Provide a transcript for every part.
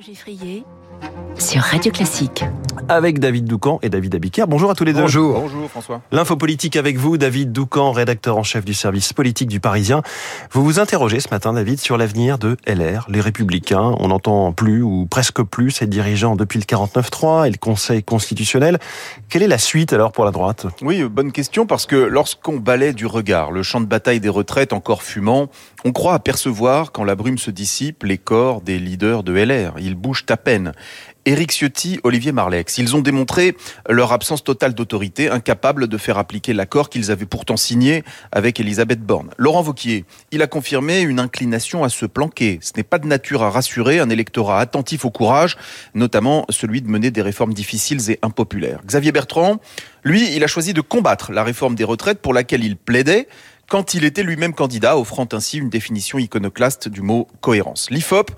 Geffrier sur Radio Classique. Avec David Doucan et David Abiker. Bonjour à tous les deux. Bonjour. Bonjour François. L'info politique avec vous, David Doucan, rédacteur en chef du service politique du Parisien. Vous vous interrogez ce matin, David, sur l'avenir de LR, les Républicains. On n'entend plus ou presque plus ces dirigeants depuis le 49-3 et le Conseil constitutionnel. Quelle est la suite alors pour la droite? Oui, bonne question parce que lorsqu'on balaie du regard le champ de bataille des retraites encore fumant, on croit apercevoir, quand la brume se dissipe, les corps des leaders de LR. Ils bougent à peine. Éric Ciotti, Olivier Marlex. Ils ont démontré leur absence totale d'autorité, incapables de faire appliquer l'accord qu'ils avaient pourtant signé avec Elisabeth Borne. Laurent Vauquier, il a confirmé une inclination à se planquer. Ce n'est pas de nature à rassurer un électorat attentif au courage, notamment celui de mener des réformes difficiles et impopulaires. Xavier Bertrand, lui, il a choisi de combattre la réforme des retraites pour laquelle il plaidait quand il était lui-même candidat, offrant ainsi une définition iconoclaste du mot cohérence. L'IFOP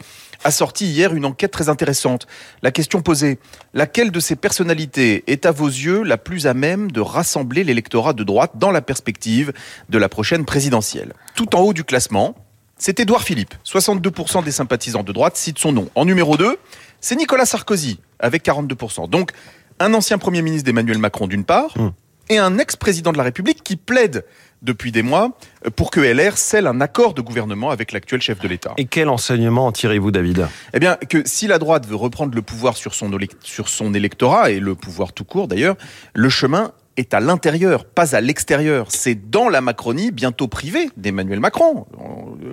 a sorti hier une enquête très intéressante. La question posée, laquelle de ces personnalités est à vos yeux la plus à même de rassembler l'électorat de droite dans la perspective de la prochaine présidentielle? Tout en haut du classement, c'est Édouard Philippe. 62% des sympathisants de droite citent son nom. En numéro 2, c'est Nicolas Sarkozy, avec 42%. Donc, un ancien Premier ministre d'Emmanuel Macron d'une part, mmh. Et un ex-président de la République qui plaide depuis des mois pour que LR scelle un accord de gouvernement avec l'actuel chef de l'État. Et quel enseignement en tirez-vous, David? Eh bien, que si la droite veut reprendre le pouvoir sur son, sur son électorat, et le pouvoir tout court d'ailleurs, le chemin est à l'intérieur, pas à l'extérieur. C'est dans la Macronie, bientôt privée d'Emmanuel Macron.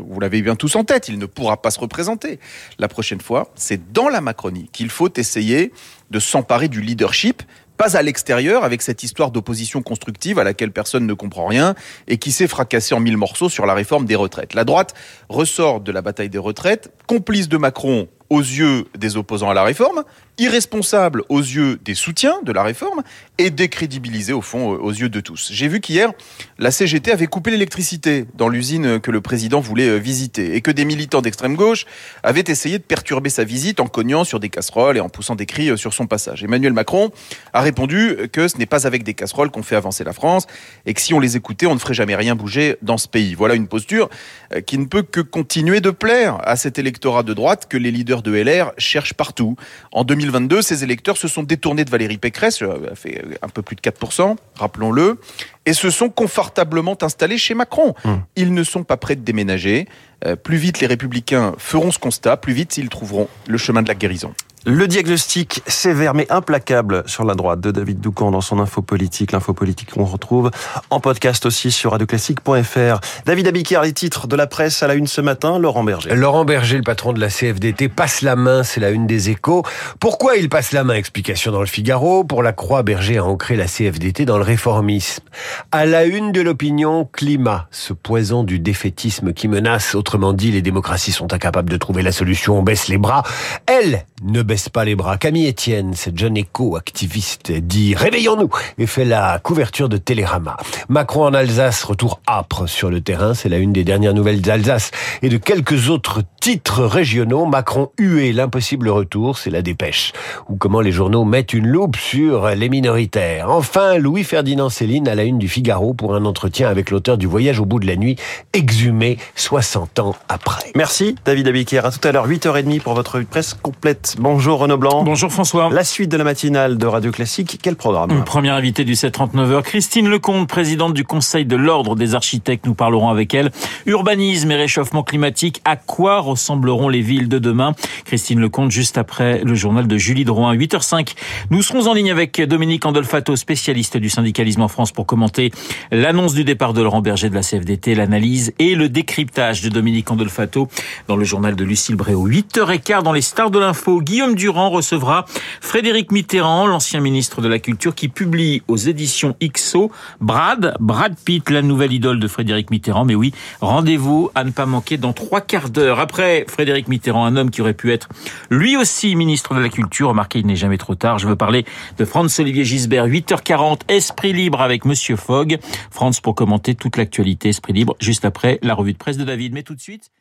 Vous l'avez bien tous en tête, il ne pourra pas se représenter. La prochaine fois, c'est dans la Macronie qu'il faut essayer de s'emparer du leadership pas à l'extérieur avec cette histoire d'opposition constructive à laquelle personne ne comprend rien et qui s'est fracassée en mille morceaux sur la réforme des retraites. La droite ressort de la bataille des retraites, complice de Macron aux yeux des opposants à la réforme, irresponsable aux yeux des soutiens de la réforme et décrédibilisé au fond aux yeux de tous. J'ai vu qu'hier, la CGT avait coupé l'électricité dans l'usine que le président voulait euh, visiter et que des militants d'extrême gauche avaient essayé de perturber sa visite en cognant sur des casseroles et en poussant des cris euh, sur son passage. Emmanuel Macron a répondu que ce n'est pas avec des casseroles qu'on fait avancer la France et que si on les écoutait, on ne ferait jamais rien bouger dans ce pays. Voilà une posture euh, qui ne peut que continuer de plaire à cet électorat de droite que les leaders de LR cherchent partout. En 2022, ces électeurs se sont détournés de Valérie Pécresse, a fait un peu plus de 4%, rappelons-le, et se sont confortablement installés chez Macron. Mmh. Ils ne sont pas prêts de déménager. Euh, plus vite les républicains feront ce constat, plus vite ils trouveront le chemin de la guérison. Le diagnostic sévère mais implacable sur la droite de David Doucan dans son info politique, l'info politique qu'on retrouve en podcast aussi sur radioclassique.fr. David Abiquière, les titres de la presse à la une ce matin, Laurent Berger. Laurent Berger, le patron de la CFDT, passe la main, c'est la une des échos. Pourquoi il passe la main? Explication dans le Figaro. Pour la Croix, Berger a ancré la CFDT dans le réformisme. À la une de l'opinion, climat, ce poison du défaitisme qui menace, autrement dit, les démocraties sont incapables de trouver la solution, on baisse les bras. Elle ne baisse pas les bras. Camille Etienne, cette jeune éco-activiste, dit Réveillons-nous et fait la couverture de Télérama. Macron en Alsace, retour âpre sur le terrain. C'est la une des dernières nouvelles d'Alsace et de quelques autres titres régionaux. Macron hué l'impossible retour, c'est la dépêche. Ou comment les journaux mettent une loupe sur les minoritaires. Enfin, Louis-Ferdinand Céline à la une du Figaro pour un entretien avec l'auteur du Voyage au bout de la nuit, exhumé 60 ans après. Merci David Abiquière. À tout à l'heure, 8h30 pour votre presse complète. Bonjour. Bonjour Renaud Blanc. Bonjour François. La suite de la matinale de Radio Classique, quel programme Première invitée du 739h, Christine Lecomte, présidente du Conseil de l'Ordre des architectes. Nous parlerons avec elle. Urbanisme et réchauffement climatique, à quoi ressembleront les villes de demain? Christine Lecomte, juste après le journal de Julie Drouin, 8h05. Nous serons en ligne avec Dominique Andolfato, spécialiste du syndicalisme en France, pour commenter l'annonce du départ de Laurent Berger de la CFDT, l'analyse et le décryptage de Dominique Andolfato dans le journal de Lucille Bréau. 8h15 dans les stars de l'info, Guillaume Durand recevra Frédéric Mitterrand, l'ancien ministre de la Culture, qui publie aux éditions XO Brad, Brad Pitt, la nouvelle idole de Frédéric Mitterrand. Mais oui, rendez-vous à ne pas manquer dans trois quarts d'heure. Après Frédéric Mitterrand, un homme qui aurait pu être lui aussi ministre de la Culture. Remarquez, il n'est jamais trop tard. Je veux parler de Franz-Olivier Gisbert, 8h40, Esprit Libre avec Monsieur Fogg. France pour commenter toute l'actualité Esprit Libre, juste après la revue de presse de David. Mais tout de suite...